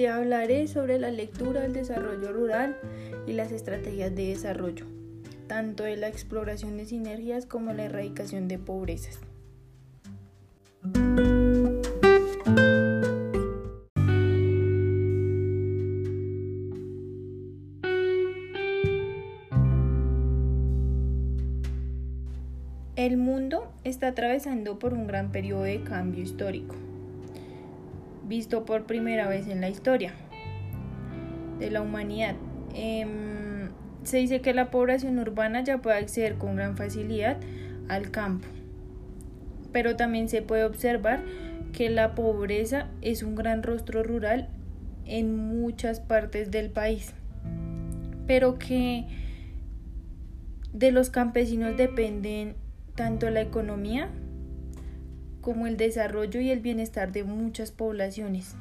te hablaré sobre la lectura del desarrollo rural y las estrategias de desarrollo, tanto de la exploración de sinergias como la erradicación de pobrezas. El mundo está atravesando por un gran periodo de cambio histórico, visto por primera vez en la historia de la humanidad. Em, se dice que la población urbana ya puede acceder con gran facilidad al campo, pero también se puede observar que la pobreza es un gran rostro rural en muchas partes del país, pero que de los campesinos dependen tanto la economía como el desarrollo y el bienestar de muchas poblaciones.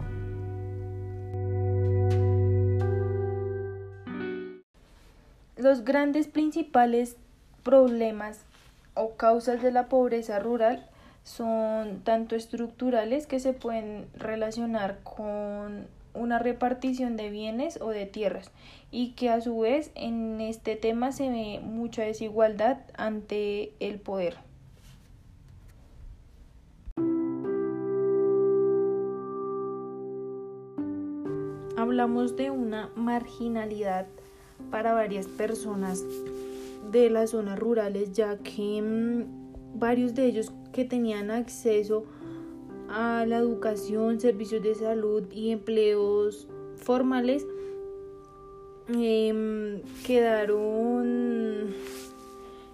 Los grandes principales problemas o causas de la pobreza rural son tanto estructurales que se pueden relacionar con una repartición de bienes o de tierras y que a su vez en este tema se ve mucha desigualdad ante el poder. Hablamos de una marginalidad para varias personas de las zonas rurales ya que mm, varios de ellos que tenían acceso a la educación, servicios de salud y empleos formales em, quedaron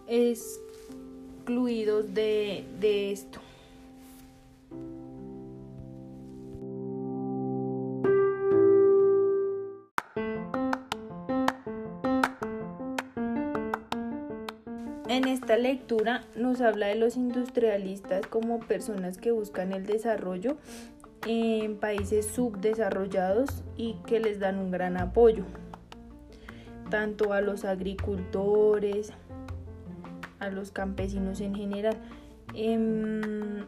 excluidos de, de esto. En esta lectura nos habla de los industrialistas como personas que buscan el desarrollo en países subdesarrollados y que les dan un gran apoyo, tanto a los agricultores, a los campesinos en general. Em,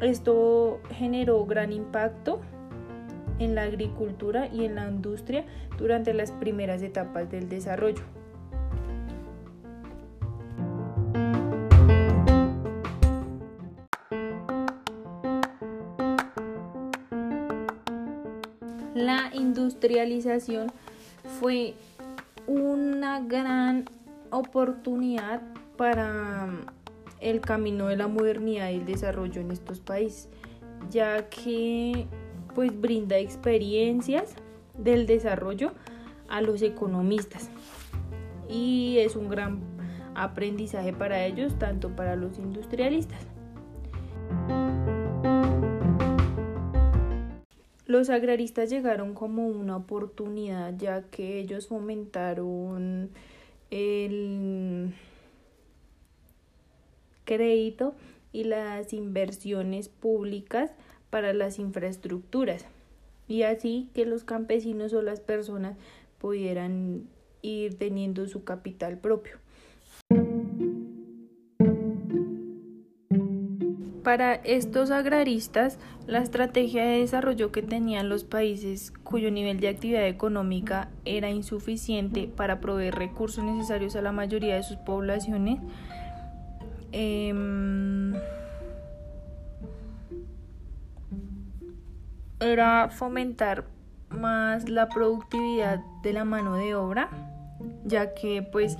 esto generó gran impacto en la agricultura y en la industria durante las primeras etapas del desarrollo. La industrialización fue una gran oportunidad para el camino de la modernidad y el desarrollo en estos países, ya que pues brinda experiencias del desarrollo a los economistas y es un gran aprendizaje para ellos, tanto para los industrialistas. Los agraristas llegaron como una oportunidad ya que ellos fomentaron el crédito y las inversiones públicas para las infraestructuras y así que los campesinos o las personas pudieran ir teniendo su capital propio. Para estos agraristas, la estrategia de desarrollo que tenían los países cuyo nivel de actividad económica era insuficiente para proveer recursos necesarios a la mayoría de sus poblaciones, em, era fomentar más la productividad de la mano de obra, ya que pues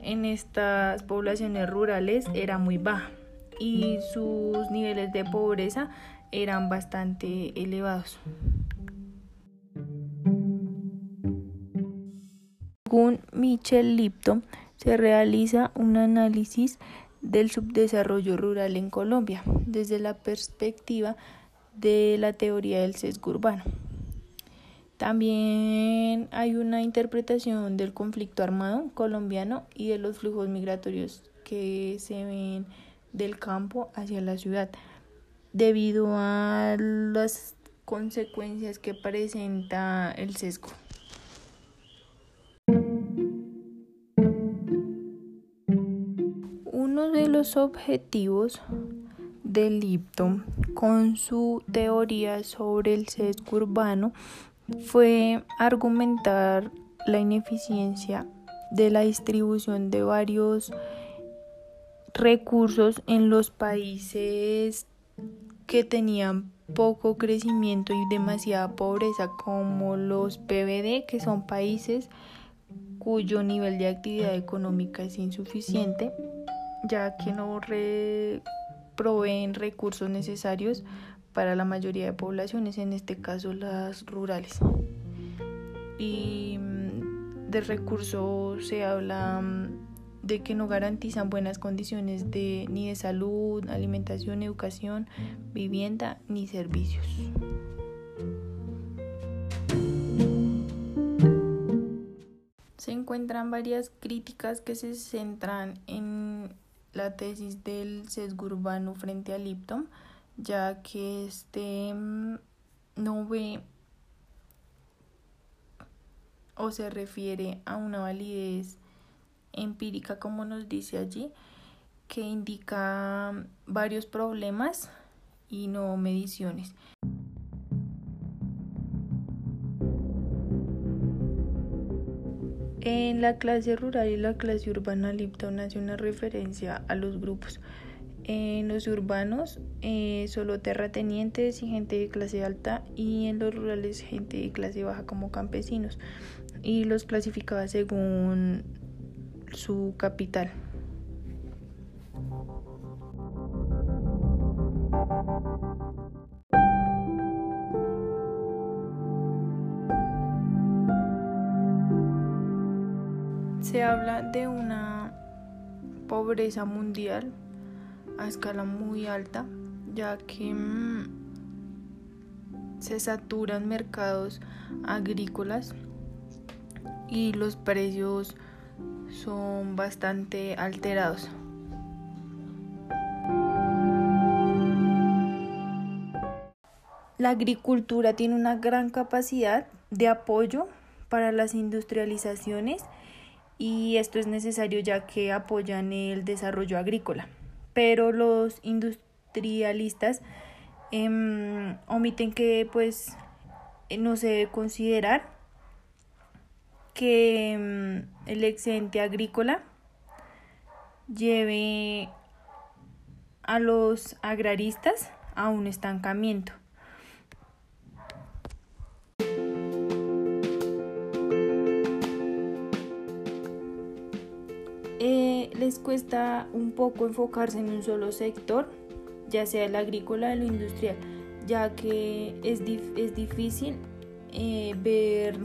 en estas poblaciones rurales era muy baja y sus niveles de pobreza eran bastante elevados. Según Michel Lipton, se realiza un análisis del subdesarrollo rural en Colombia desde la perspectiva de la teoría del sesgo urbano. También hay una interpretación del conflicto armado colombiano y de los flujos migratorios que se ven del campo hacia la ciudad debido a las consecuencias que presenta el sesgo. Uno de los objetivos de Lipton con su teoría sobre el sesgo urbano fue argumentar la ineficiencia de la distribución de varios recursos en los países que tenían poco crecimiento y demasiada pobreza como los PBD, que son países cuyo nivel de actividad económica es insuficiente, ya que no proveen recursos necesarios para la mayoría de poblaciones, en este caso las rurales. Y mm, de recursos se habla mm, de que no garantizan buenas condiciones de, ni de salud, alimentación, educación, vivienda ni servicios. Se encuentran varias críticas que se centran en la tesis del sesgo urbano frente a Lipton, ya que este mm, no ve o se refiere a una validez empírica, como nos dice allí, que indica varios problemas y no mediciones. En la clase rural y la clase urbana, Lipton hace una referencia a los grupos. En los urbanos, eh, solo terratenientes y gente de clase alta, y en los rurales, gente de clase baja como campesinos. Y los clasificaba según su capital. Se habla de una pobreza mundial a escala muy alta, ya que mm, se saturan mercados agrícolas y los precios son bastante alterados. La agricultura tiene una gran capacidad de apoyo para las industrializaciones y esto es necesario ya que apoyan el desarrollo agrícola. Pero los industrialistas em, omiten que pues no se debe considerar que mm, el excedente agrícola lleve a los agraristas a un estancamiento. Eh, les cuesta un poco enfocarse en un solo sector, ya sea el agrícola o el industrial, ya que es, es difícil eh, ver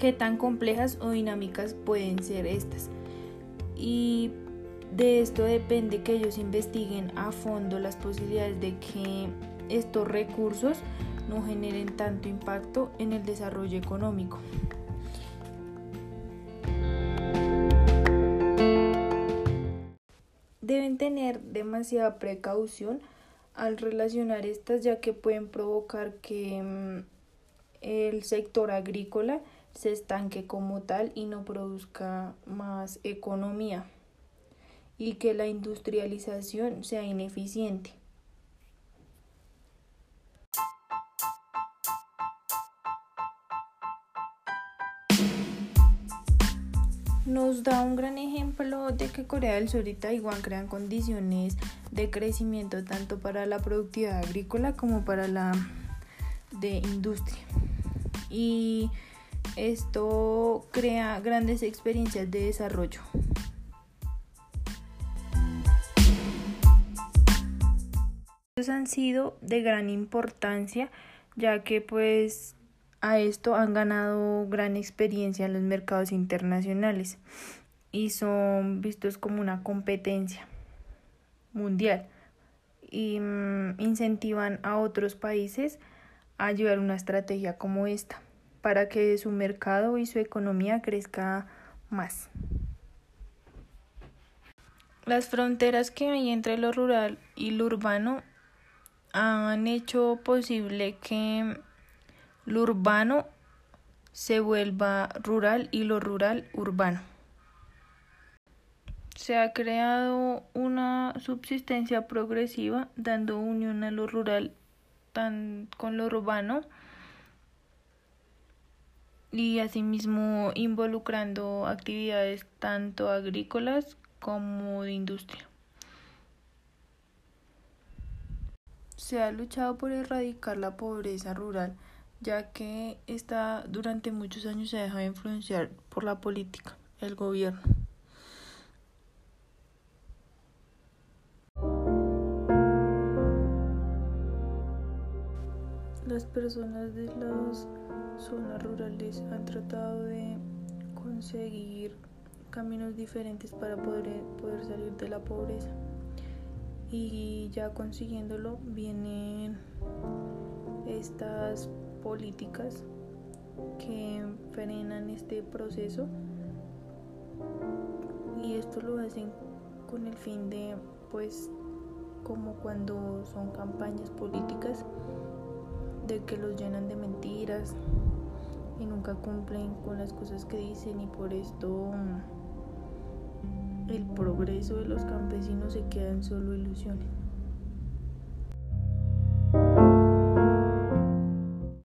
qué tan complejas o dinámicas pueden ser estas. Y de esto depende que ellos investiguen a fondo las posibilidades de que estos recursos no generen tanto impacto en el desarrollo económico. Deben tener demasiada precaución al relacionar estas ya que pueden provocar que mm, el sector agrícola se estanque como tal y no produzca más economía y que la industrialización sea ineficiente. Nos da un gran ejemplo de que Corea del Sur y Taiwán crean condiciones de crecimiento tanto para la productividad agrícola como para la de industria. Y esto crea grandes experiencias de desarrollo. Estos han sido de gran importancia ya que pues a esto han ganado gran experiencia en los mercados internacionales y son vistos como una competencia mundial y mm, incentivan a otros países a llevar una estrategia como esta para que su mercado y su economía crezca más. Las fronteras que hay entre lo rural y lo urbano han hecho posible que lo urbano se vuelva rural y lo rural urbano. Se ha creado una subsistencia progresiva dando unión a lo rural con lo urbano y asimismo involucrando actividades tanto agrícolas como de industria. Se ha luchado por erradicar la pobreza rural, ya que esta durante muchos años se ha dejado influenciar por la política, el gobierno. Las personas de las zonas rurales han tratado de conseguir caminos diferentes para poder, poder salir de la pobreza. Y ya consiguiéndolo vienen estas políticas que frenan este proceso. Y esto lo hacen con el fin de pues como cuando son campañas políticas de que los llenan de mentiras y nunca cumplen con las cosas que dicen y por esto el progreso de los campesinos se queda en solo ilusiones.